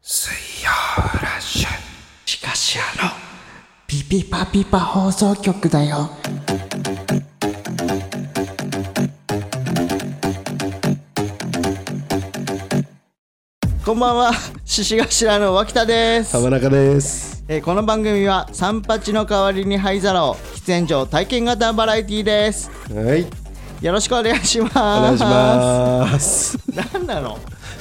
水曜ラッシュ。しかしあのピピパピパ放送局だよ。こんばんは。獅子頭の脇田です、浜中です。えーこの番組は三八の代わりに灰皿を喫煙所体験型バラエティーです。はい、よろしくお願いします。お願いします。す。何なの？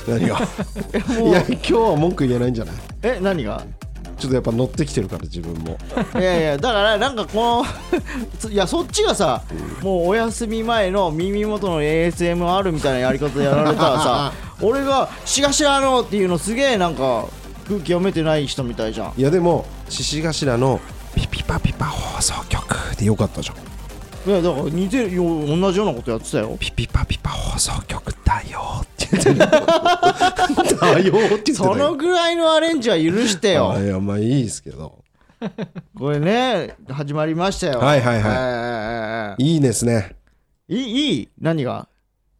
何が？いうや、今日は文句言えないんじゃない？え何が？ちょっとやっぱ乗ってきてるから自分も。いやいやだからなんかこのつ いやそっちがさもうお休み前の耳元の ASMR みたいなやり方でやられたらさ俺が「しがしらの」っていうのすげえなんか空気読めてない人みたいじゃんいやでも獅子頭のピピパピパ放送局でよかったじゃん。いやだから似てるよ同じようなことやってたよピピパピパ放送局だよって言ってる。だよって言ってたそのよ。ぐらいのアレンジは許してよ あいやまあいいですけど。これね始まりましたよはいはいはいはいいいですね。いいいい？何が？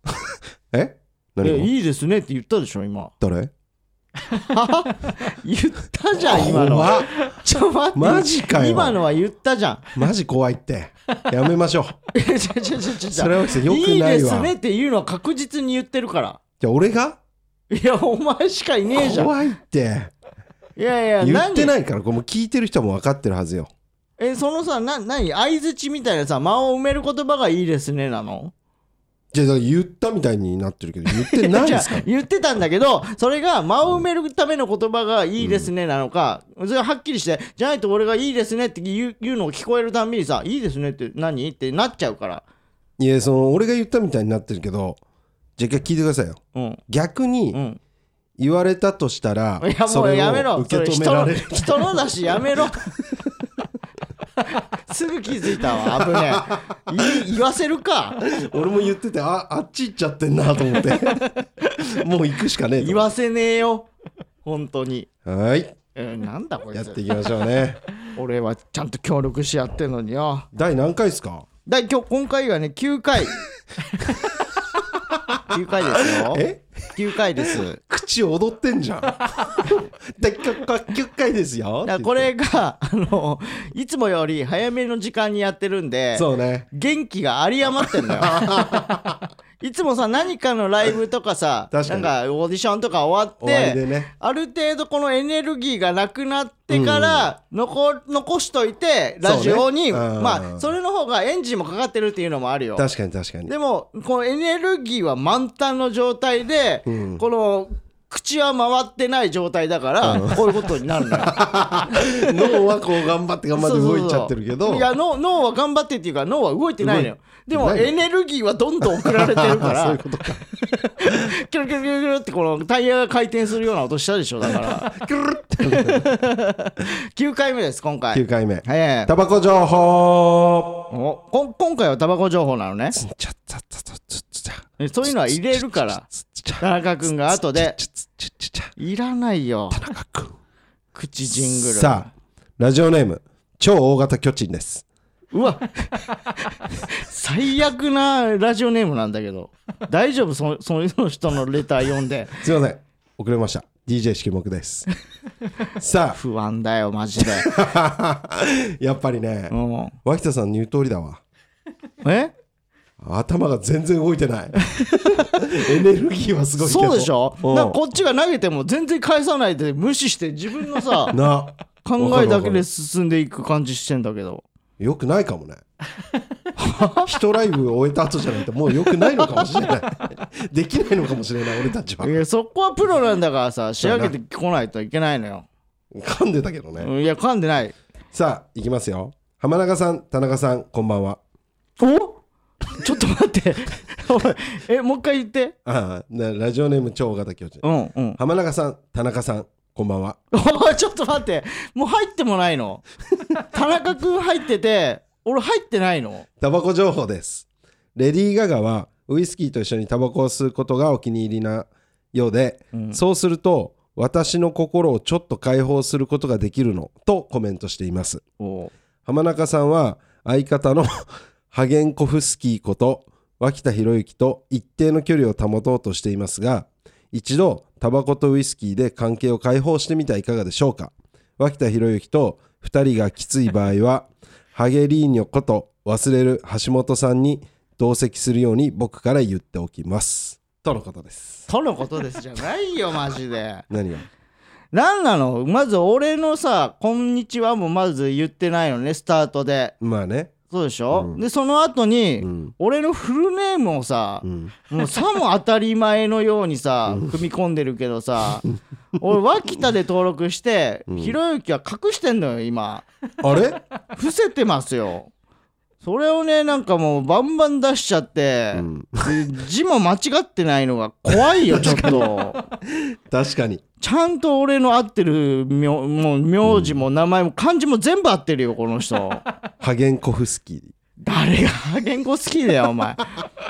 え？何が？えいいですねって言ったでしょ今誰？言ったじゃん今の。怖っ。ちょ待って。マジかよ。今のは言ったじゃん。マジ怖いって。やめましょう。えちょちょちょちょ。それはよくないわ。いいですねっていうのは確実に言ってるから。じゃあ俺が？いやお前しかいねえじゃん。怖いって。いやいや言っていないからこれもう聞いてる人も分かってるはずよ。えそのさな何？相づちみたいなさ間を埋める言葉がいいですねなの？じゃあ言ったみたいになってるけど言ってないですか？言ってたんだけどそれが間を埋めるための言葉がいいですねなのか、それがはっきりしてじゃないと俺がいいですねって言う言うのを聞こえるたんびにさいいですねって何？ってなっちゃうから。いやその俺が言ったみたいになってるけどじゃあ一回聞いてくださいよ。うん。逆うにん。言われたとしたらいやもそうれやめろ。を受けそれ人の止められる。人のだしやめろ すぐ気づいたわ。危ねえ。い言わせるか。俺も言っててああっち行っちゃってんなと思って。もう行くしかねえと。言わせねえよ。本当に、はい。えーなんだこいつ。やっていきましょうね。俺はちゃんと協力しやってんのによ。第何回ですか？だ今日今回がね9回。9回ですよ。え？9回です。口踊ってんじゃん。第9回ですよ。これがあのいつもより早めの時間にやってるんでそうね。元気が有り余ってんのよ いつもさ何かのライブとかさ なんかオーディションとか終わってでね。ある程度このエネルギーがなくなってから残,、残しといてラジオに、ね。うん。まあそれの方がエンジンもかかってるっていうのもあるよ。確かに確かに。でもこのエネルギーは満タンの状態で、うん。この口は回ってない状態だから、こういうことになるのよ。脳はこう頑張って頑張って動いちゃってるけど。いや脳脳は頑張ってっていうか脳は動いてないのよ。でもエネルギーはどんどん送られてるかそういらうことか。キュルキュルキュルキュルってこのタイヤが回転するような音したでしょだから。9 回目です今回。9回目。ええ。タバコ情報。おこん今回はタバコ情報なのね。ちゃったたたつつちゃえそういうのは入れるから。田中君が後で。いらないよ。田中君口ジングル。さあラジオネーム超大型巨人です。うわ。最悪なラジオネームなんだけど。大丈夫？そそういう人のレター読んで。すいません。遅れました。DJ 式目です。さ不安だよマジで、あ やっぱりね。うん、脇田さんの言う通りだわ。え？頭が全然動いてない。エネルギーはすごいけど。そうでしょ？うん。なんかこっちが投げても全然返さないで無視して自分のさ な。考えだけで進んでいく感じしてんだけど。よくないかもね。一ライブ終えた後じゃないともうよくないのかもしれない。できないのかもしれない俺たちは。いやそこはプロなんだからさ仕上げてこないといけないのよ。噛んでたけどね、うんいや噛んでない。さあいきますよ。浜中さん田中さんこんばんは。お？ちょっと待って。おいえもう一回言って。ああなラジオネーム超大型巨人うんうん。浜中さん田中さんこんばんは。おいちょっと待って。もう入ってもないの？田中君入ってて俺入ってないの？タバコ情報です。レディー・ガガはウイスキーと一緒にタバコを吸うことがお気に入りなようで、うん。そうすると私の心をちょっと解放することができるのとコメントしています。お浜中さんは相方のハゲンコフスキーこと脇田博之と一定の距離を保とうとしていますが一度タバコとウイスキーで関係を解放してみてはいかがでしょうか。脇田博之と2人がきつい場合はハゲリーニョこと忘れる橋本さんに同席するように僕から言っておきます。とのことです。とのことです。じゃないよ マジで。何が？なんなの？まず俺のさ「こんにちは」もまず言ってないのねスタートで。まあねそうでしょ、うん。でその後に、うん。俺のフルネームをさ、うん。もうさも当たり前のようにさ組み込んでるけどさ俺脇田で登録してうん。ひろゆきは隠してんのよ今。あれ？伏せてますよそれをねなんかもうバンバン出しちゃって、うん。で字も間違ってないのが怖いよ ちょっと。確かに。ちゃんと俺の合ってる名もう名字も名前も漢字も全部合ってるよこの人。ハゲンコフスキー。誰がハゲンコ好きだよお前。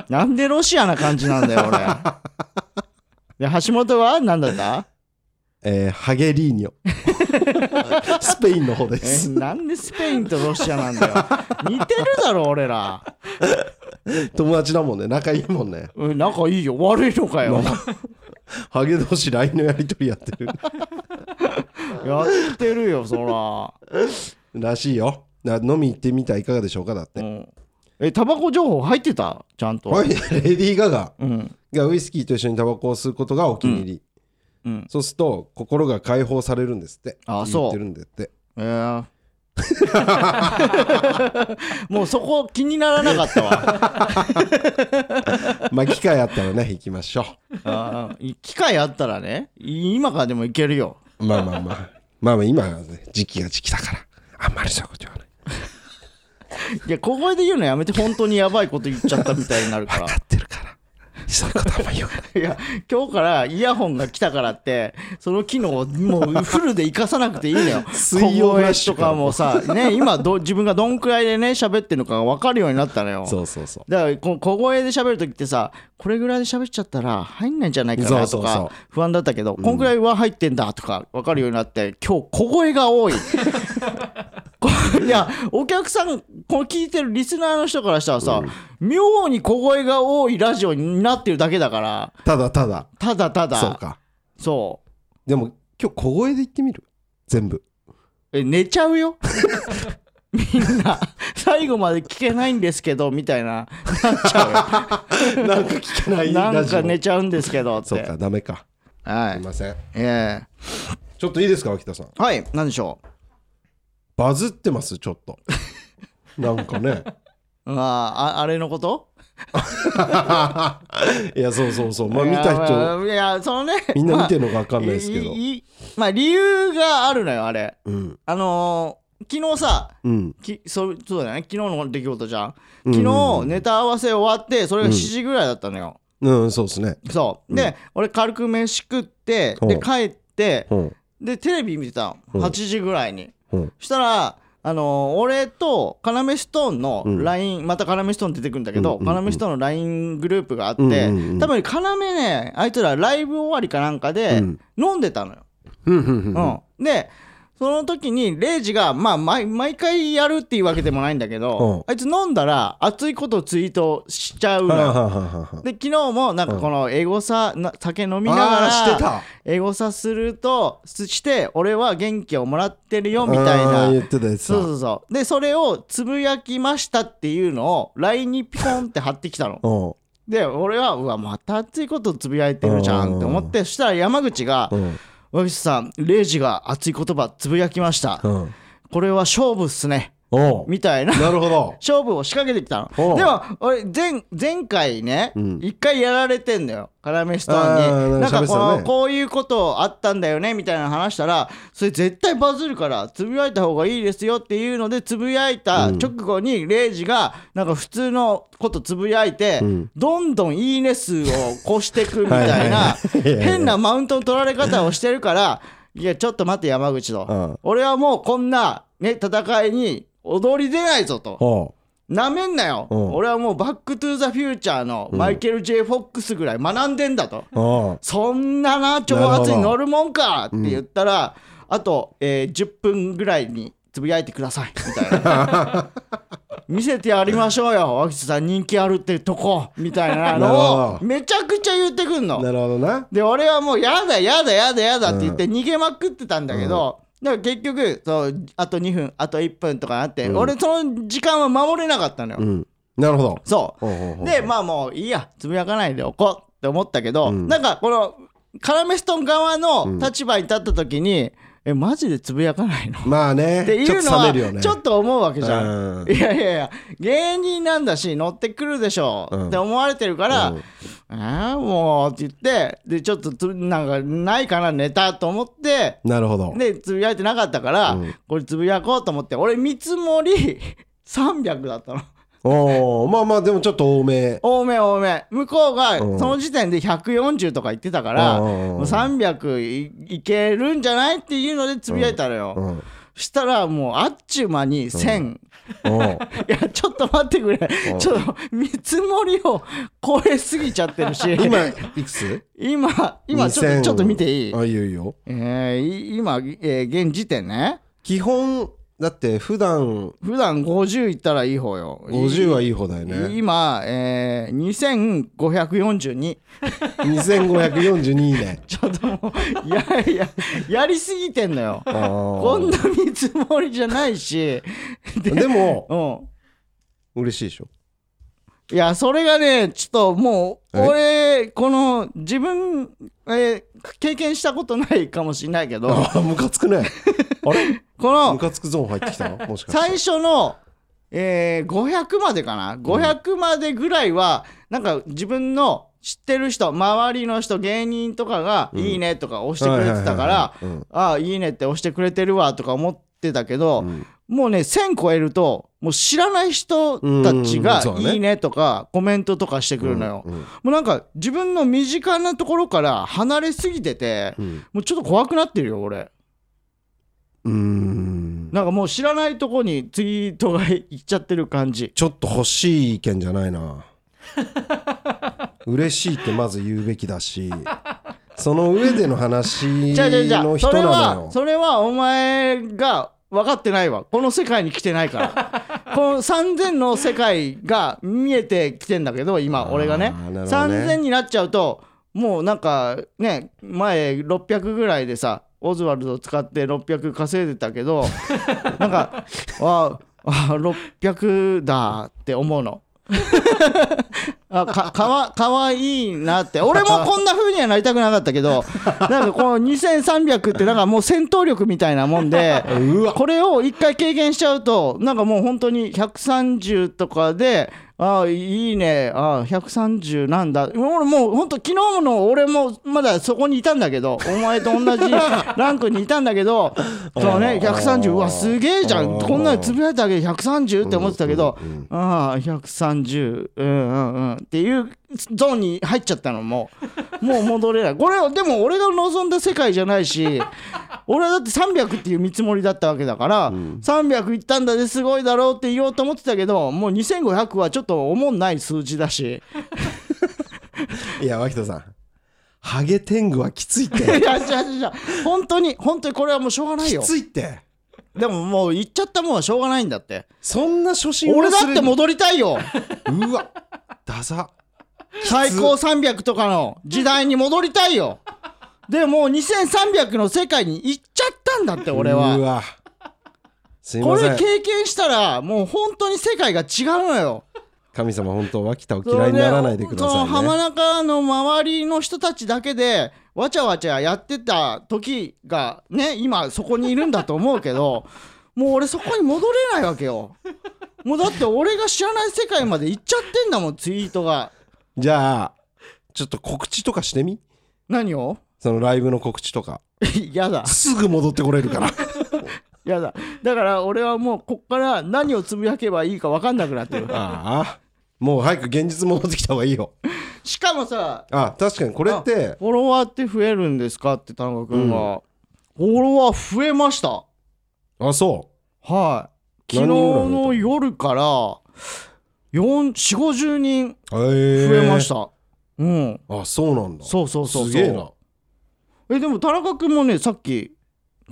なんでロシアな感じなんだよ俺。で橋本は何だった？えーハゲリーニョ。スペインの方でえすなんでスペインとロシアなんだよ。似てるだろ俺ら。友達だもんね。仲いいもんね。うん仲いいよ。悪いのかよ。ハゲ同士 LINE のやり取りやってる。やってるよそら。らしいよ。な飲み行ってみてはいかがでしょうかだって、うん。えタバコ情報入ってた？ちゃんと、はい。レディー・ガガ。うん。がウイスキーと一緒にタバコを吸うことがお気に入り、うん。そうすると心が解放されるんですって。あそう。言ってるんだって。えー。もうそこ気にならなかったわ。まあ機会あったらね行きましょあー機会あったらね今からでもいけるよ。うまあまあまあ。まあまあ今はね時期が時期だから。あんまりそういうこと言わない。いや小声で言うのやめて本当にやばいこと言っちゃったみたいになるから。分かってるからそういうことあんま言わない。いや今日からイヤホンが来たからってその機能をもうフルで活かさなくていいのよ。水曜フラッシュとかもさね今ど自分がどんくらいでね喋ってるのかが分かるようになったのよ。そうそうそう。だからこ小声で喋る時ってさこれぐらいで喋っちゃったら入んないんじゃないかなとか不安だったけど、こんくらいは入ってんだとか分かるようになって今日小声が多い。こ いやお客さんこれ聞いてるリスナーの人からしたらさ、妙に小声が多いラジオになってるだけだから。ただただ。ただただ。そうか。そう。でも今日小声で言ってみる？全部。え寝ちゃうよ？みんな。最後まで聞けないんですけどみたいな。なっちゃ なんか聞けなうよなんいラジオ。か寝ちゃうんですけどって。そうかダメか。はい。すいません。えちょっといいですか脇田さん。えはい何でしょバズってますちょっと。なんかね。うあああれのこと？いやそうそうそう。まあ見た人。まあいやそのねみんな見てるるのか分かんないですけど。いいまあ理由があるのよあれ。うん。あのー昨日さうん。きそうそうだね。昨日の出来事じゃん。うん。昨日ネタ合わせ終わってそれが7時ぐらいだったのよ、うんそうですね。そう。で、俺軽く飯食ってでうん。帰ってうん。でテレビ見てたの。うん。8時ぐらいにしたらあのー俺とカナメストーンのうん。LINE、またカナメストーン出てくるんだけど、うんうんうんストーンの LINE グループがあって、うんうんうん。多分カナメねあいつらライブ終わりかなんかでうん。飲んでたのよ、うん。でその時にレイジがまあ毎毎回やるっていうわけでもないんだけど、あいつ飲んだら熱いことをツイートしちゃうのよ。で昨日もなんかこのエゴサな酒飲みながあーしてらた。エゴサするとすして俺は元気をもらってるよみたいな。言ってたやつそうそうそう。でそれをつぶやきましたっていうのを LINE にピコンって貼ってきたの。うん。で俺はうわまた熱いことつぶやいてるじゃんって思ってそしたら山口がうん「わびさんレイジが熱い言葉つぶやきました。うん。これは勝負っすね」みたいな。なるほど。勝負を仕掛けてきたの。でも俺前前回ねうん。一、回やられてんだよ。カラメストーンに。なんかこの、こういうことあったんだよねみたいな話したらそれ絶対バズるからつぶやいた方がいいですよっていうのでつぶやいた直後にレイジがなんか普通のことつぶやいて、ん。どんどんいいね数を越してくみたいな変なマウントの取られ方をしてるからいやちょっと待って山口と、うん。俺はもうこんな、ね、戦いに踊り出ないぞと。なめんなよ、うん。俺はもうバックトゥーザフューチャーのマイケル・ J・ フォックスぐらい学んでんだと、おうそんなな挑発に乗るもんかって言ったら、あと、えー10分ぐらいにつぶやいてください。みたいな。見せてやりましょうよ。脇田さん人気あるってとこ。みたいなのをめちゃくちゃ言ってくんの。なるほどな。で俺はもうやだやだやだやだって言って逃げまくってたんだけど、だから結局そうあと2分あと1分とかあって、俺その時間は守れなかったのよ、うん。なるほど。そう。でまあもういいやつぶやかないでおこうって思ったけど、なんかこのカラメストン側の立場に立った時に、えマジでつぶやかないの？まあねっていうのはちょっと思うわけじゃん。うん。いやいやいや芸人なんだし乗ってくるでしょ、う。ん。って思われてるから、うん。えーもうって言ってでちょっとつなんかないかなネタと思ってなるほど。でつぶやいてなかったから、うん。これつぶやこうと思って俺見積もり 300だったのおおまあまあでもちょっと多め。多め多め。向こうがうん。その時点で140とか言ってたから、うん。もう300いいけるんじゃないっていうのでつぶやいたのよ、うん。したらもうあっちゅう間に1000、おう いやちょっと待ってくれ。うん。ちょっと見積もりを超えすぎちゃってるし。今いくつ？今今ちょっ2000と見ていい？あいいよいいよ。え今、えー現時点ね。基本だって普段普段50いったらいい方よ。50はいい方だよね。今、えー、2542 2542いいね。ちょっともうやややりすぎてんのよ。ここんな見積もりじゃないし。でもうん。嬉しいでしょ？いやそれがねちょっともうえ？俺この自分、えー経験したことないかもしれないけど。あムカつくね。あれ？このムカつくゾーン入ってきたの？もしかして。最初の、えー500までかな？500までぐらいはなんか自分の知ってる人周りの人芸人とかが「いいね」とか押してくれてたからはいはいはいはい「ああいいね」って押してくれてるわとか思ってたけど、ん。もうね1000超えるともう知らない人たちが「うん。そうね。いいね」とかコメントとかしてくるのよ。もうなんか自分の身近なところから離れすぎてて、うん。もうちょっと怖くなってるよ俺。うーん。なんかもう知らないとこにツイートがいっちゃってる感じ。ちょっと欲しい意見じゃないな。嬉しいってまず言うべきだしその上での話じゃあじゃあじゃの人あそれはなのよそれはお前が分かってないわ。この世界に来てないから。この3000の世界が見えてきてんだけど今俺がね。ね。3000になっちゃうともうなんかね前600ぐらいでさオズワルド使って600稼いでたけど なんかああ600だって思うの。あか かわかわいいなって。俺もこんな風にはなりたくなかったけど なんかこの2300ってなんかもう戦闘力みたいなもんで これを一回経験しちゃうとなんかもう本当に130とかでああいいね。ああ130なんだ。俺もう本当昨日の俺もまだそこにいたんだけどお前と同じランクにいたんだけどそうね130うわすげえじゃん。こんなのつぶやいただけで130って思ってたけどああ130うんうんうんっていうゾーンに入っちゃったのもうもう戻れない。これはでも俺が望んだ世界じゃないし 俺はだって300っていう見積もりだったわけだから、300いったんだですごいだろうって言おうと思ってたけどもう2500はちょっと思んない数字だし。いや脇田さん。ハゲ天狗はきついっいてやじゃじゃ本当に本当にこれはもうしょうがないきよついってでももう言っちゃったもんはしょうがないんだって。そんな初心俺だっても戻りたいよ。うわダサ。最高300とかの時代に戻りたいよ。でもう2300の世界に行っちゃったんだって俺うはわ。すいこれ経験したらもう本当に世界が違うのよ神様本当脇田を嫌いにならないでくださいね。中の周りの人たちだけでわちゃわちゃやってた時がね今そこにいるんだと思うけど もう俺そこに戻れないわけよ。もうだって俺が知らない世界まで行っちゃってんだもんツイートが。じゃあちょっと告知とかしてみ？何を？そのライブの告知とか。やだ。すぐ戻ってこれるから。やだ。だから俺はもうこっから何をつぶやけばいいか分かんなくなってる。ああもう早く現実戻ってきた方がいいよ。しかもさあ確かにこれってフォロワーって増えるんですか？って田中君が、フォロワー増えました。あそはい。昨日の夜から4 4 5 0人増えました、うん。あそうなんだ。そうそうそうそう。すげえな。えでも田中君もねさっき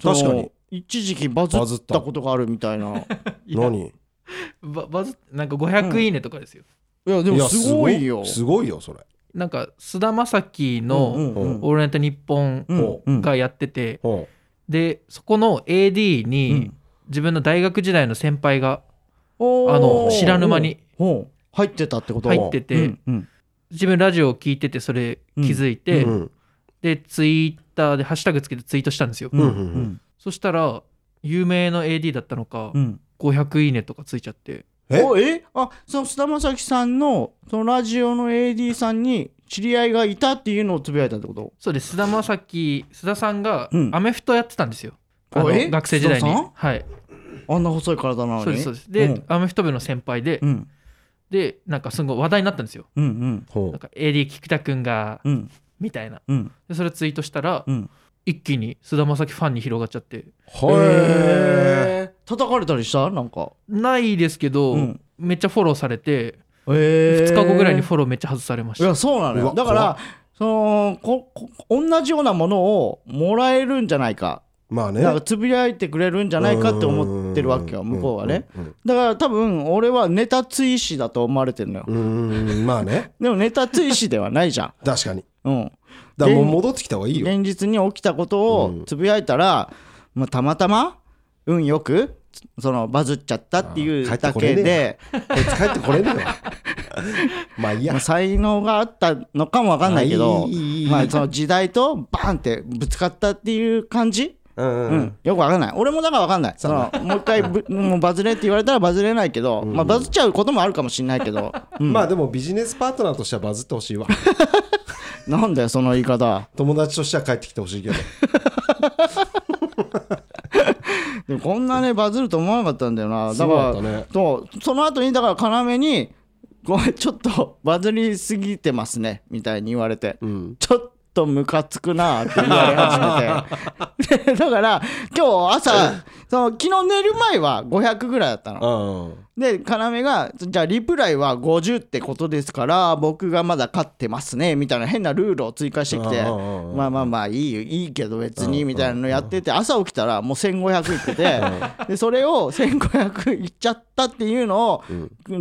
確かに。一時期バズったことがあるみたいな。何？ババズなんか500いいねとかですよ、や、でいやもすごいよ。すごいよそれ。なんか菅田将暉のうんうん「オールナイトニッポンうんうん」がやってて、ほでそこの AD に自分の大学時代の先輩があの知らぬ間にほう入ってたってこと？入ってて、うんうん。自分ラジオを聞いててそれ気づいて、ううん。でツイッターでハッシュタグつけてツイートしたんですよ、うんうんうん。そしたら有名の AD だったのか、うん500いいねとかついちゃって。え？おえ？あその菅田将暉さんのそのラジオの AD さんに知り合いがいたっていうのをつぶやいたってこと？そうです。菅田将暉須田さんがうん。アメフトやってたんですよ、あのおえ？学生時代に。須田さん？はい。あんな細い体なのに？そうですそうです。で、うん。アメフト部の先輩で、うん。でなんかすごい話題になったんですよ。うんうん。ほなんか AD 菊田君がうん。みたいな。うん。でそれツイートしたら、うん。一気に菅田将暉ファンに広がっちゃって。へえ叩かれたりした？なんか。ないですけど、うん。めっちゃフォローされてえ2日後ぐらいにフォローめっちゃ外されました。いやそうなのよ。だからそのここ同じようなものをもらえるんじゃないか。まあね。なんかつぶやいてくれるんじゃないかって思ってるわけよ向こうはね。うんだから多分俺はネタ追試だと思われてるのよ。うんまあね。でもネタ追試ではないじゃん。確かに。うん。だからもう戻ってきた方がいいよ。現実に起きたことをつぶやいたら、まあ、たまたま運よくそのバズっちゃったっていうだけで、こいつ帰ってこれねえよ。まあいいや。まあ、才能があったのかもわかんないけどまあ、その時代とバンってぶつかったっていう感じ、うんううん。んよくわかんない。俺もだからわかんない。そのもう一回ぶ もうバズれって言われたらバズれないけど、まあ、バズっちゃうこともあるかもしれないけど、うん。まあでもビジネスパートナーとしてはバズってほしいわ。なんだよその言い方。友達としては帰ってきてほしいけどでもこんなねバズると思わなかったんだよな。だからね。そうその後にだから要に「ごめんちょっとバズりすぎてますね」みたいに言われて、うん。ちょっとムカつくなって言われ始めて。でだから今日朝その昨日寝る前は500ぐらいだったの。うんで要がじゃあリプライは50ってことですから僕がまだ勝ってますねみたいな変なルールを追加してきてまあまあまあいいよいいけど別にみたいなのやってて朝起きたらもう1500いってて でそれを1500いっちゃったっていうのを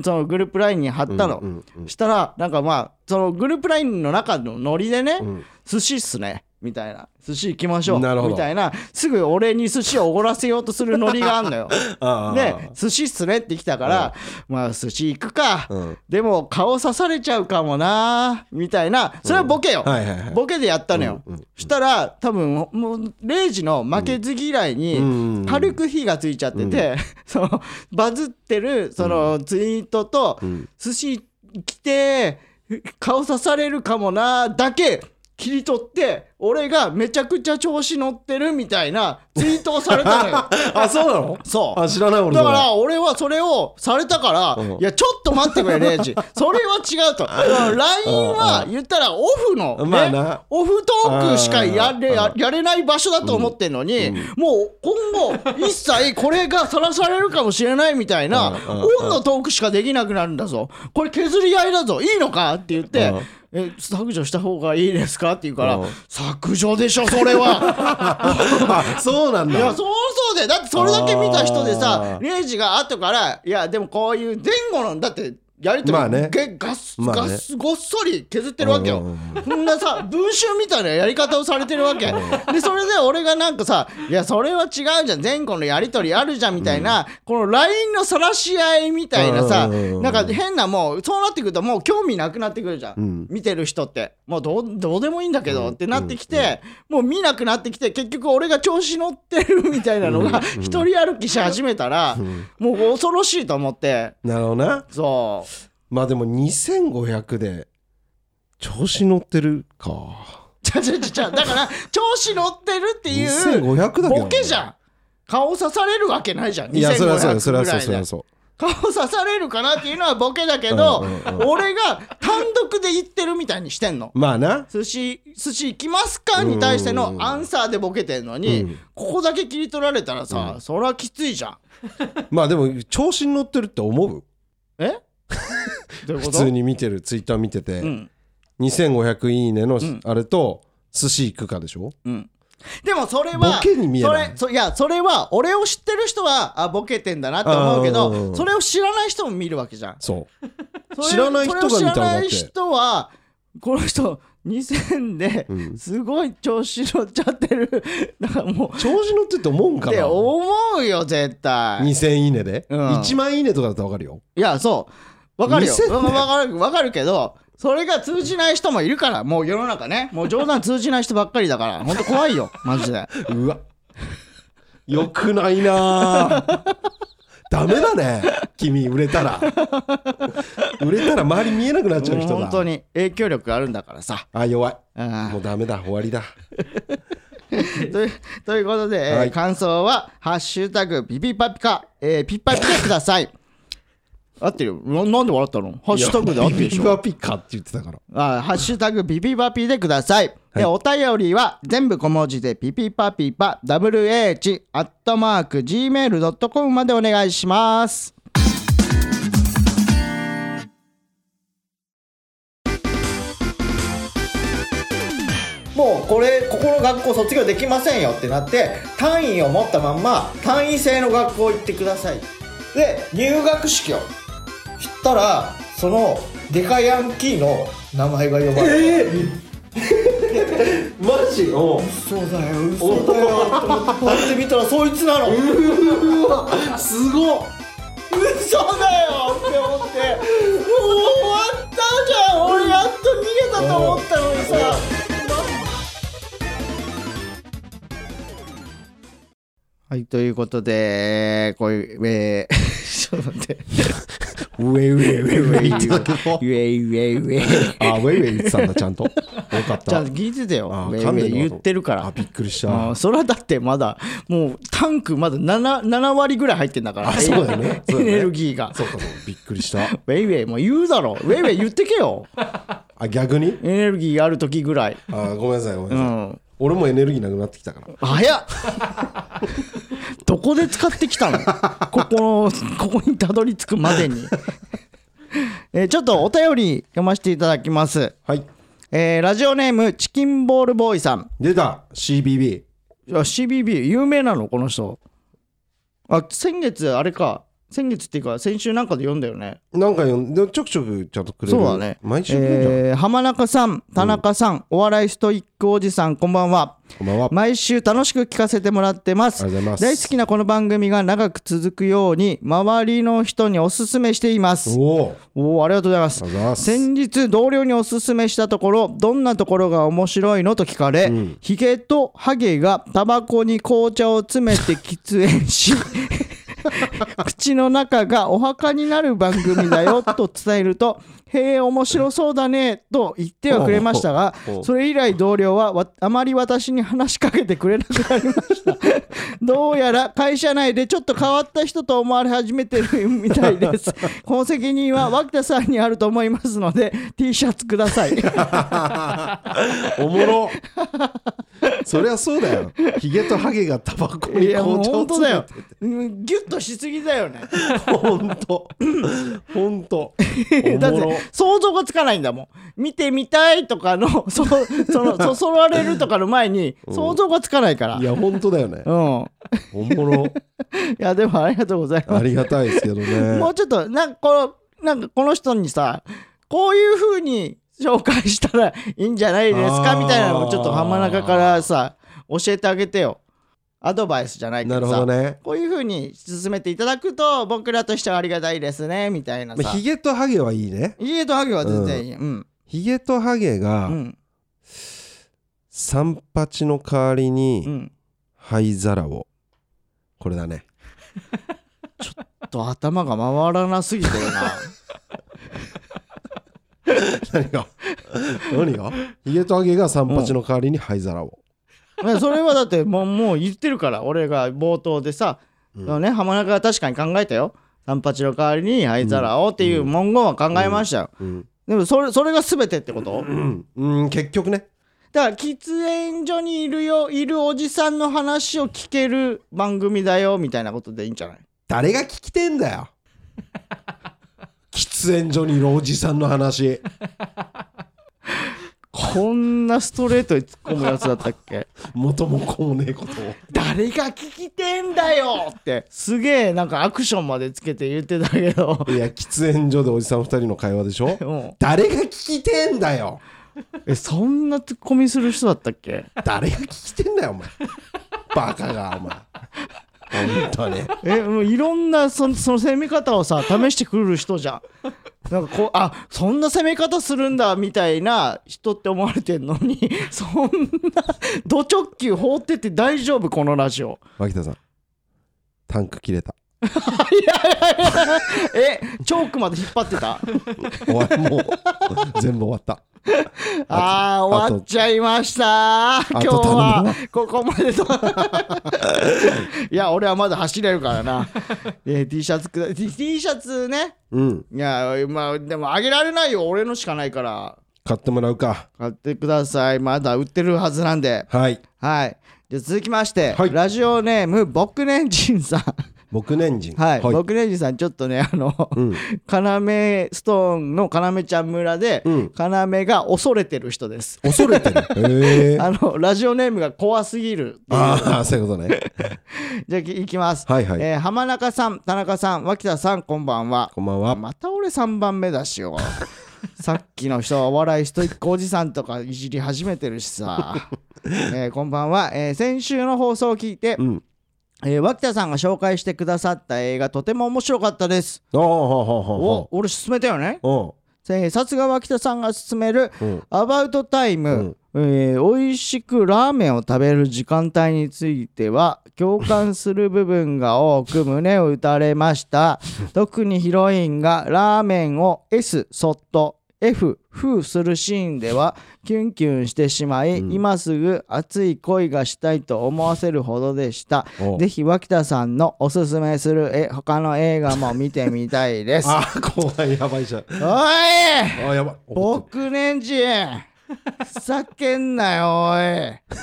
そのグループラインに貼ったの。したらなんかまあそのグループラインの中のノリでねん。寿司っすねみたいな。寿司行きましょう。なるほど。みたいな。すぐ俺に寿司をおごらせようとするノリがあんのよ。で寿司っすねって来たから、まあ寿司行くか、うん。でも顔刺されちゃうかもなみたいな。それはボケよ、はいはいはい。ボケでやったのよ、したら多分もう0時の負けず嫌いうんに軽く火がついちゃってて、そのバズってるそのツイートと、寿司来て顔刺されるかもなだけ切り取って俺がめちゃくちゃ調子乗ってるみたいなツイートをされたのよ。あそうなの？そう。あ知らない俺だから俺はそれをされたから、うん。いやちょっと待ってくれレイジ。それは違うと。LINE は言ったらオフの、ねまあな。オフトークしかやれうん。ややれない場所だと思ってんのに、もう今後一切これがさらされるかもしれないみたいな、うん。オンのトークしかできなくなるんだぞ。これ削り合いだぞ。いいのかって言って、うんえ削除した方がいいですか？って言うから、うん。削除でしょそれは。あ そうなんだ。いやそうそうだよ。だってそれだけ見た人でさレイジが後からいやでもこういう前後のだってやりとり、まあね。げガス、まあね。ガスごっそり削ってるわけよ、うんうんそんなさ文集みたいなやり方をされてるわけ、でそれで俺がなんかさ「いやそれは違うじゃん。前後のやり取りあるじゃん」みたいな、この LINE の晒し合いみたいなさ、うんうんうんうん。なんか変なもうそうなってくるともう興味なくなってくるじゃん、ん。見てる人って。もうどうどうでもいいんだけど、ってなってきて、もう見なくなってきて結局俺が調子乗ってるみたいなのが一人歩きし始めたら、もう恐ろしいと思って。なるほどな。そうまあでも2500で調子乗ってるか。ちゃちゃちゃちゃだから調子乗ってるっていう2500ボケじゃん。顔刺されるわけないじゃん。いやそれはそうよそれ2500はそうぐらいで。それはそう。顔刺されるかなっていうのはボケだけど、俺が単独で言ってるみたいにしてんの。まあな。寿司寿司行きますかに対してのアンサーでボケてんのに、うん。ここだけ切り取られたらさ、それはきついじゃん。まあでも調子に乗ってるって思う？え？普通に見てるツイッター見てて、うん。2500いいねのん。あれと寿司行くかでしょ？うん。でもそれはボケに見えない。それそいやそれは俺を知ってる人はあボケてんだなって思うけどそれを知らない人も見るわけじゃん。そう。知らない人が見たらそれを知らない人はこの人2000でうん。すごい調子乗っちゃってる。だからもう調子乗ってって思うんかってな思うよ絶対。2000いいねで、うん。1万いいねとかだったら分かるよ。いやそうわかるよ。2000わわかるわかるけどそれが通じない人もいるからもう世の中ね。もう冗談通じない人ばっかりだから。ほんと怖いよ。マジで。うわ。よくないなあ ダメだね。君売れたら。売れたら周り見えなくなっちゃう人だ。本当に影響力あるんだからさ。あ弱い。うん。もうダメだ。終わりだ。というということで、えーはい。感想は「ハッシュタグピピパピカ」えーピッパピでください合ってるよ。ななんで笑ったの？ハッシュタグで合ってるでしょ？ビバピカって言ってたから。あハッシュタグピピパピでください。でお便りは全部小文字でピピパピパ WH アットマーク Gmail.com までお願いします。もうこれここの学校卒業できませんよってなって単位を持ったまんま単位制の学校行ってください。で入学式をしたらそのデカヤンキーの名前が呼ばれる、マジ？お嘘だよ嘘だよ。と思ってパッて見たらそいつなの。嘘すごっ。だよって思って。もう終わったじゃん。俺やっと逃げたと思ったのにさ。はいということでこういうえー、ちょっと待ってウェイウェイウェイウェイ言ってたけどウェイウェイウェイあウェイウェイ言ってたんだちゃんと。よかった。ちゃんと聞いてたよ。あウェイウェイ言ってるから。あびっくりしあたーそれはだってまだもうタンクまだ 7, 7割ぐらい入ってんだから。あそうだよね。エネルギーが。そうかそうかびっくりした。ウェイウェイもう言うだろ。ウェイウェイ言ってけよ。あ逆に？エネルギーある時ぐらい。あごめんなさいごめんうなさい、ん俺もエネルギーなくなってきたから。早っ。どこで使ってきたの？ここのここにたどり着くまでに。えーちょっとお便り読ませていただきます、はい。えーラジオネームチキンボールボーイさん。出た。CBB あ CBB 有名なの？この人。あ先月あれか先月っていうか先週なんかで読んだよね。なんか読んでちょくちょくちゃんとくれる。そうだね。毎週くれるじゃん、えー浜中さん田中さん、お笑いストイックおじさんこんばんは。こんばんは。毎週楽しく聞かせてもらってます。ありがとうございます。大好きなこの番組が長く続くように周りの人におすすめしています。おおおおありがとうございます。ありがとうございます。先日同僚におすすめしたところどんなところが面白いのと聞かれ、うん。ヒゲとハゲがタバコに紅茶を詰めて喫煙し 口の中がお墓になる番組だよと伝えると「へえ面白そうだね」と言ってはくれましたがそれ以来同僚はわあまり私に話しかけてくれなくなりました。どうやら会社内でちょっと変わった人と思われ始めてるみたいです。この責任は脇田さんにあると思いますので T シャツください。おもろ そりゃそうだよ。ヒゲとハゲがタバコに紅茶を本当だよ。詰めてうんギュッとしすぎだよね。ほんとほんとだって想像がつかないんだもん。見てみたいとかの そそのそそられるとかの前に想像がつかないから。いやほんとだよね。うん。おもろ。いやでもありがとうございます。ありがたいですけどね。もうちょっとなんかこのなんかこの人にさこういう風に紹介したらいいんじゃないですかみたいなのをちょっと浜中からさ教えてあげてよ。アドバイスじゃないけどさ。ね。こういう風に進めていただくと僕らとしてはありがたいですねみたいなさ。まあヒゲとハゲはいいね。家とハゲは全然いい。うん。ヒゲとハゲがうん。三八の代わりうにん。灰皿を。これだね。と頭が回らなすぎてるな何が？何が？ヒゲとハゲが三八の代わりに灰皿を。ねそれはだってもうもう言ってるから。俺が冒頭でさ、うん。ね、浜中は確かに考えたよ。三八の代わりに灰皿をっていう文言は考えましたよ、うん。でもそれそれが全てってこと、うん、うん、結局ね。だから喫煙所にいるよいるおじさんの話を聞ける番組だよみたいなことでいいんじゃない？誰が聞きてんだよ喫煙所にいるおじさんの話。ここんなストレートに突っ込むやつだったっけ？元も子もねえことを。誰が聞きてんだよって。すげえなんかアクションまでつけて言ってたけど。いや喫煙所でおじさん二人の会話でしょ？うん。誰が聞きてんだよ。えそんなツッコミする人だったっけ？誰が聞きてんだよお前。バカがお前本当に。えもういろんなそのその攻め方をさ試してくる人じゃん。なんかこうあそんな攻め方するんだみたいな人って思われてんのに そんなド直球放ってて大丈夫このラジオ。脇田さん。タンク切れた えチョークまで引っ張ってた？終わもう全部終わった。あー終わっちゃいました。今日はわ。ここまでと。いや俺はまだ走れるからな、えー T シャツくだ T, T シャツね。うん。いやまあでもあげられないよ。俺のしかないから。買ってもらうか。買ってください。まだ売ってるはずなんで。はい。はい。じゃあ続きまして、はい。ラジオネーム僕ねんじんさん僕年人。はい、僕ねんじんさんちょっとねあの、うん。要ストーンの要ちゃん村で、うん要が恐れてる人です恐れてるへえあのラジオネームが怖すぎるああそういうことねじゃあいいきます、はいはいえー浜中さん田中さん脇田さんこんばんはこんばんはまた俺3番目だしよさっきの人はお笑いストイックおじさんとかいじり始めてるしさ、えーこんばんは、えー先週の放送を聞いて、うんえー脇田さんが紹介してくださった映画とても面白かったです。お俺勧めたよね。さすが脇田さんが勧めるううん。アバウトタイム、えー美味しくラーメンを食べる時間帯については 共感する部分が多く胸を打たれました。特にヒロインがラーメンを S そっと F フーするシーンではキュンキュンしてしまい、うん。今すぐ熱い恋がしたいと思わせるほどでした。お。ぜひ脇田さんのおすすめするえ他の映画も見てみたいです。おいあ怖いやばいじゃん。あやばい。僕ねんじふざけんなよおい！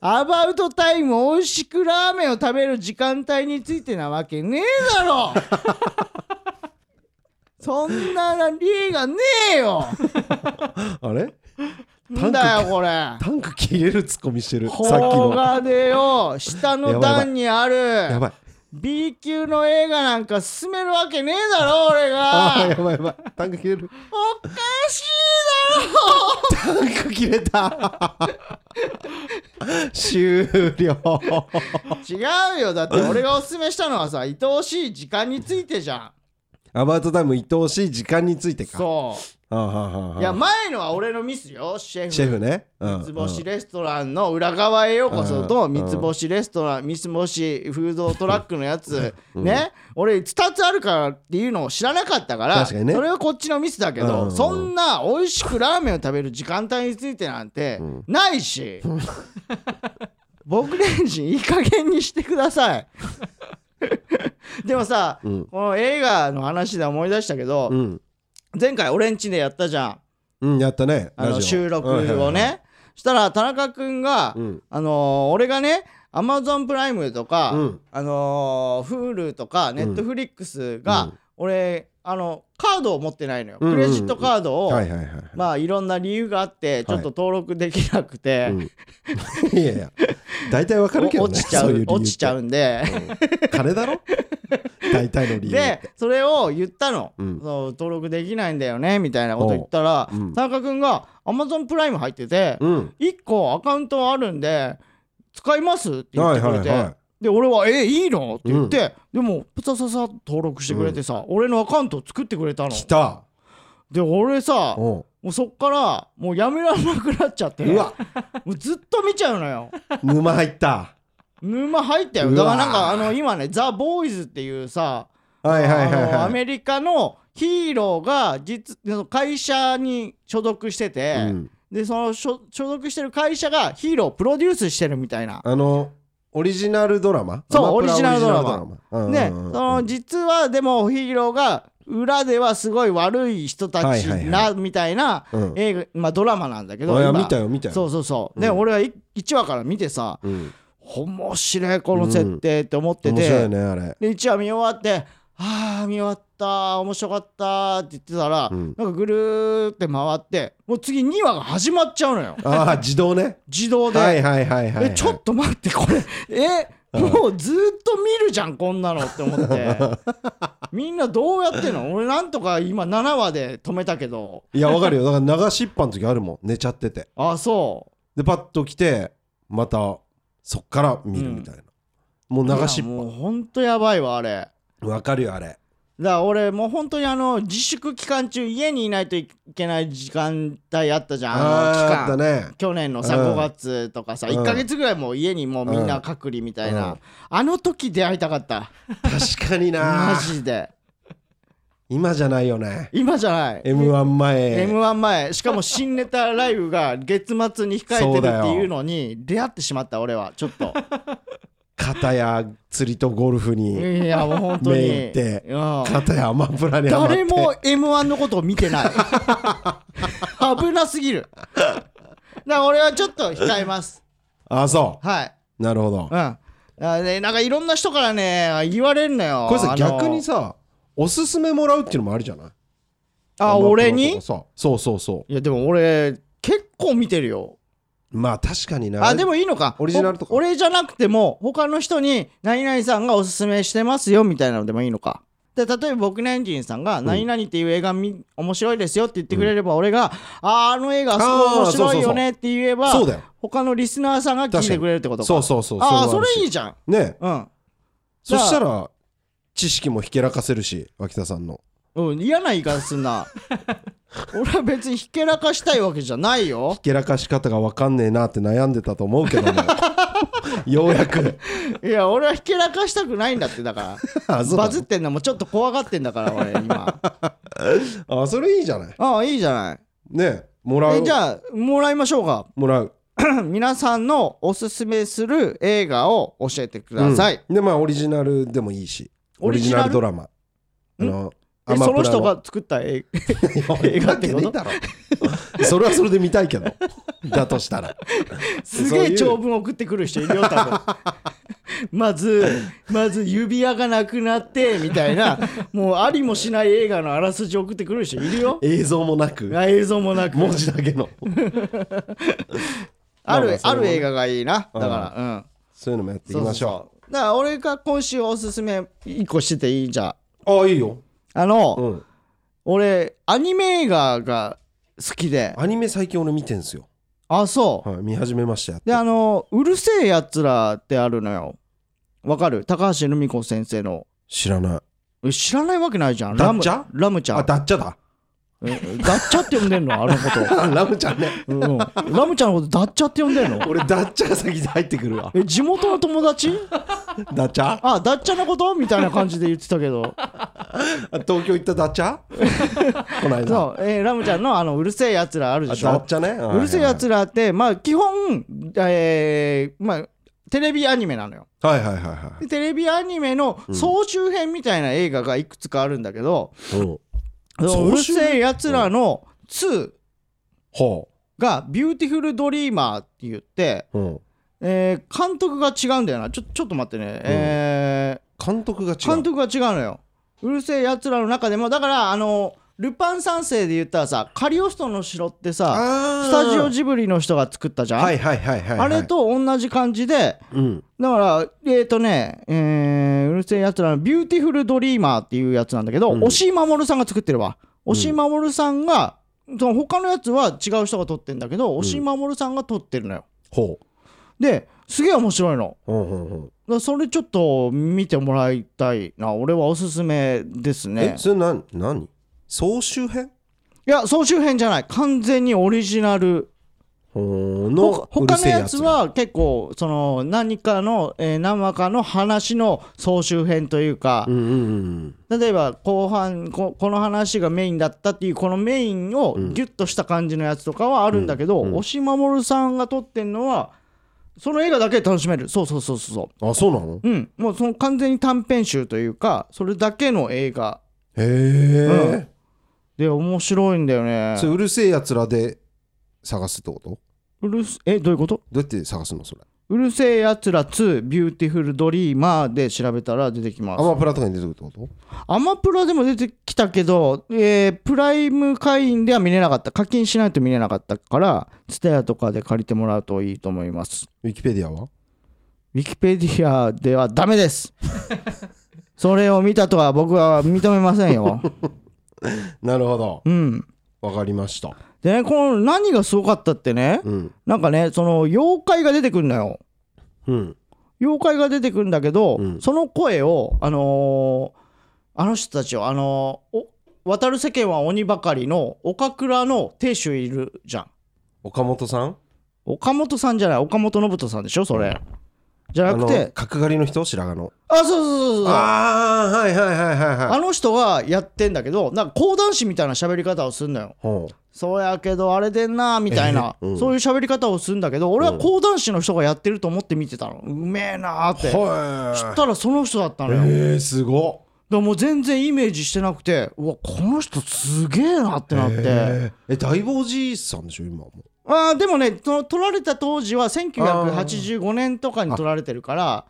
アバウトタイム美味しくラーメンを食べる時間帯についてなわけねえだろそんな理がねえよ。あれ？なんだよこれ。タンク切れるツッコミしてる。さっき邦の。画でよ。下の段にある。やばい B 級の映画なんか進めるわけねえだろ俺が。あーやばいやばい。タンク切れる。おかしいだろ。タンク切れた。終了。違うよ。だって俺がおすすめしたのはさ愛おしい時間についてじゃんアバウトタイム愛おしい時間についてか。そあはははういや前のは俺のミスよ。シェフ。シェフね。うん三つ星レストランの裏側へようこそとうん三つ星レストラン三つ星フードトラックのやつ。ね。俺2つあるからっていうのを知らなかったから確かにね。それはこっちのミスだけうんうんうん。どそんな美味しくラーメンを食べる時間帯についてなんてん。ないし。僕レンジいい加減にしてください でもさうん。この映画の話で思い出したけどうん。前回俺んちでやったじゃん。うんやったね。あの収録はいはいはいをねしたら田中君が、うん。あのー俺がねアマゾンプライムとか、うん。あのー、Hulu とかネットフリックスが、うん俺あのカードを持ってないのよ、うんうんうん。クレジットカードを、はいはいはいまあいろんな理由があってちょっと登録できなくて、うん。いやいや大体わかるけどねお落ちちゃう落ちちゃうんで、うん。金だろ？大体の理由でそれを言ったの、うん。そう登録できないんだよねみたいなこと言ったら、おう。うん。田中君が Amazon プライム入ってて、うん。1個アカウントあるんで使います？って言ってくれて、はいはいはいで俺は「えいいの?」って言って、でもプサササ登録してくれてさ、俺のアカウントを作ってくれたの。来た。で俺さもおううそっからもうやめられなくなっちゃって。うわ。もうずっと見ちゃうのよ。沼入った。沼入ったよ。だからなんかあの今ね「ザ・ボーイズっていうさはいはいはいアはい。メリカのヒーローが実会社に所属してて、うん。でその所所属してる会社がヒーローをプロデュースしてるみたいな。あのオリジナルドラマ？そうオリジナルドラマ。オリジナルドラマ。でうんうんうん。その実はでもヒーローが裏ではすごい悪い人たちなみたいなうん。映画まあドラマなんだけど見たよ見たよ。そうそうそう。でうん。俺は1話から見てさうん。面白いこの設定って思って面白いてねあれ。で1話見終わってあー見終わった面白かったって言ってたら、うん。なんかぐるーって回ってもう次2話が始まっちゃうのよ。ああ自動ね。自動で、はいはいはいはい、はい、えちょっと待ってこれえもうずーっと見るじゃんこんなのって思って。みんなどうやってんの？俺なんとか今7話で止めたけど。いやわかるよ。だから流しっぱの時あるもん。寝ちゃってて。あそでパッと来てまたそっから見るみたいな、もうう流しっいやもうほんとやばいわあれ。ぱわかるよあれ。だから俺もう本当にあの自粛期間中家にいないといけない時間帯あったじゃん。あの期間。ね。去年のさうん。5月とかさうん。1ヶ月ぐらいもう家にもうみんな隔離みたいうんな。あの時出会いたかった。確かにな。マジで。今じゃないよね。今じゃない。m 1前。m 1前。しかも新ネタライブが月末に控えてるっていうのに出会ってしまった俺は。ちょっと片や釣りとゴルフにいやもう本当に。メイン行ってうん。片やアマプラにハマって。誰も m 1のことを見てない。危なすぎる。だから俺はちょっと控えます。あそはい。うなるほど。うん。あねなんかいろんな人からね言われるのよ。これさあの逆にさおすすめもらうっていうのもあるじゃない？あ俺に？さそうそうそいやでも俺結構見てるよ。うまあ確かにな。あでもいいのか。オリジナルとか。お俺じゃなくても他の人に何々さんがおすすめしてますよみたいなのでもいいのか。で例えば僕のエンジンさんが何々っていう映画み面白いですよって言ってくれれば俺があーあの映画すごい面白いよねって言えばそうだよ。他のリスナーさんが聞いてくれるってことか。そうそうそうああそれいいじゃん。ね。うん。そしたら知識もひけらかせるし脇田さんの。うん、嫌な言い方すんな 俺は別にひけらかしたいわけじゃないよ。ひけらかし方が分かんねえなって悩んでたと思うけども。ようやく。いや俺はひけらかしたくないんだってだから。バズってんのもちょっと怖がってんだから俺今。あそれいいじゃない？ああいいじゃない。ねもらう？えじゃあもらいましょうか。もらう。皆さんのおすすめする映画を教えてください、うん。でまあオリジナルでもいいし。オリジナル？ドラマ。あのその人が作った映映画ってこと？いだろ。それはそれで見たいけど。だとしたら。すげえ長文送ってくる人いるよ多分。まずまず指輪がなくなってみたいな。もうありもしない映画のあらすじ送ってくる人いるよ。映像もなく。あ映像もなく。文字だけの。あるまある映画がいいな。だからうん。そういうのもやっていきましょそうだから俺が今週おすすめ1個してていい？じゃあ。あいいよあの、うん。俺アニメ映画が好きで。アニメ最近俺見てんすよ。あそう、はい見始めましたであのうるせえやつらってあるのよ。わかる？高橋留美子先生の。知らない。え知らないわけないじゃん。ラムダッチャ？ラムちゃん。あダッチャだ。えダッチャって呼んでんの？あのこと、あ ラムちゃんね。うんうん、ラムちゃんのことダッチャって呼んでんの？俺ダッチャが先に入ってくるわ。え地元の友達？ダッチャ？あダッチャのこと？みたいな感じで言ってたけど。あ東京行ったダッチャ？この間。そう、えーラムちゃんのあのうる星やつらあるあでしょ？ダッチャね。うる星やつらってまあ基本、えーまあテレビアニメなのよ。はいはいはいはでテレビアニメの総集編みたいな映画がいくつかあるんだけど、いうん。うる星やつらの2ほが「ビューティフル・ドリーマー」って言って、ううんえー監督が違うんだよな。ちょちょっと待ってね、え監督が違うー監督が違うのよ。うる星やつらの中でも。だからあのルパン三世で言ったらさカリオストの城ってさスタジオジブリの人が作ったじゃん、はいはいはいはいはい。あれと同じ感じでうん。だからえっ、とね、えーうる星やつらの「ビューティフル・ドリーマー」っていうやつなんだけど、うん。押井守さんが作ってるわ。押井守さんが、その他のやつは違う人が撮ってんだけど押井守さんが撮ってるのよ。ほですげえ面白いの。ううんうんうん。だそれちょっと見てもらいたいな。俺はおすすめですね。えそれ何何？総集編？いや総集編じゃない。完全にオリジナル。の他のやつらは結構その何かの、えー何話かの話の総集編というか。う、んうんうん。例えば後半ここの話がメインだったっていうこのメインをギュッとした感じのやつとかはあるんだけど、うんうん押井守さんが撮ってんのはその映画だけで楽しめる。そうそうそうそうそあそうなの？ううん。もうその完全に短編集というかそれだけの映画。へえ。で面白いんだよね。それうる星やつらで探すってこと？うるすえどういうこと？どうやって探すのそれ？うる星やつら2ビューティフルドリーマーで調べたら出てきます。アマプラとかに出てくるってこと？アマプラでも出てきたけど、えープライム会員では見れなかった。課金しないと見れなかったからツタヤとかで借りてもらうといいと思います。ウィキペディアは？ウィキペディアではダメです。それを見たとは僕は認めませんよ。なるほど。うん。わかりましたでねこの何がすごかったってねうん。なんかねその妖怪が出てくるのよ。うん。妖怪が出てくるんだけど、うん。その声をあのーあの人たちをあのーお渡る世間は鬼ばかりの岡倉の亭主いるじゃん。岡本さん？岡本さんじゃない岡本信人さんでしょそれじゃなくて角刈りの人？白髪の。あそうそうそうそうあああはいはいはいはいはい。の人がやってんだけどなんか講談師みたいな喋り方をするのよ。ほそうやけどあれでんなみたいな、えーうん。そういう喋り方をするんだけど俺は講談師の人がやってると思って見てたの。うめえなーって。うは知ったらその人だったのよ、えー、すごっ。らもう全然イメージしてなくてうわこの人すげえなってなって、えーえ大坊じさんでしょ今もあーでもねその撮られた当時は1985年とかに撮られてるから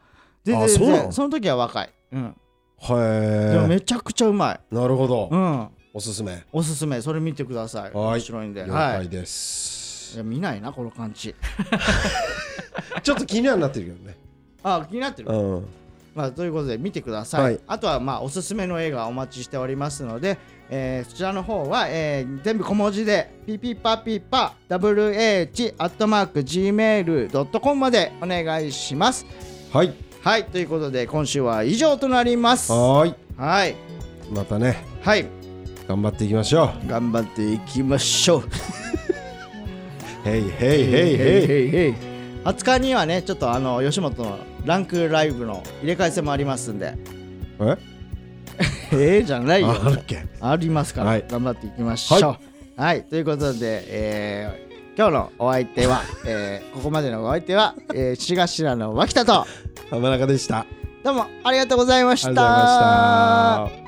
全然あその？全然その時は若い、うん、へめちゃくちゃうまい、えなるほど、うん、おすすめ。おすすめ。それ見てください。はい。面白いんで。了はい。解です、いや見ないなこの感じ。ちょっと気にはなってるけどね。あ気になってる。うんまあ、ということで見てください、はい。あとはまあおすすめの映画お待ちしておりますので、えーそちらの方は、えー全部小文字でピピパピパ WH アットマーク Gmail.com までお願いします。はい。はいということで今週は以上となります。はーい。はい。またね。はい。頑張っていきましょ頑張っていきましょう。うへいへいへいへいへいへい。20日にはねちょっとあの吉本のランクライブの入れ替え戦もありますんで。え？ええじゃないよ。ああるっけ？ありますから、はい。頑張っていきましょう。はい、ということで、えー今日のお相手は、えーここまでのお相手は、えー、しがしらの脇田と。浜中でした。どうもありがとうございましがとうございました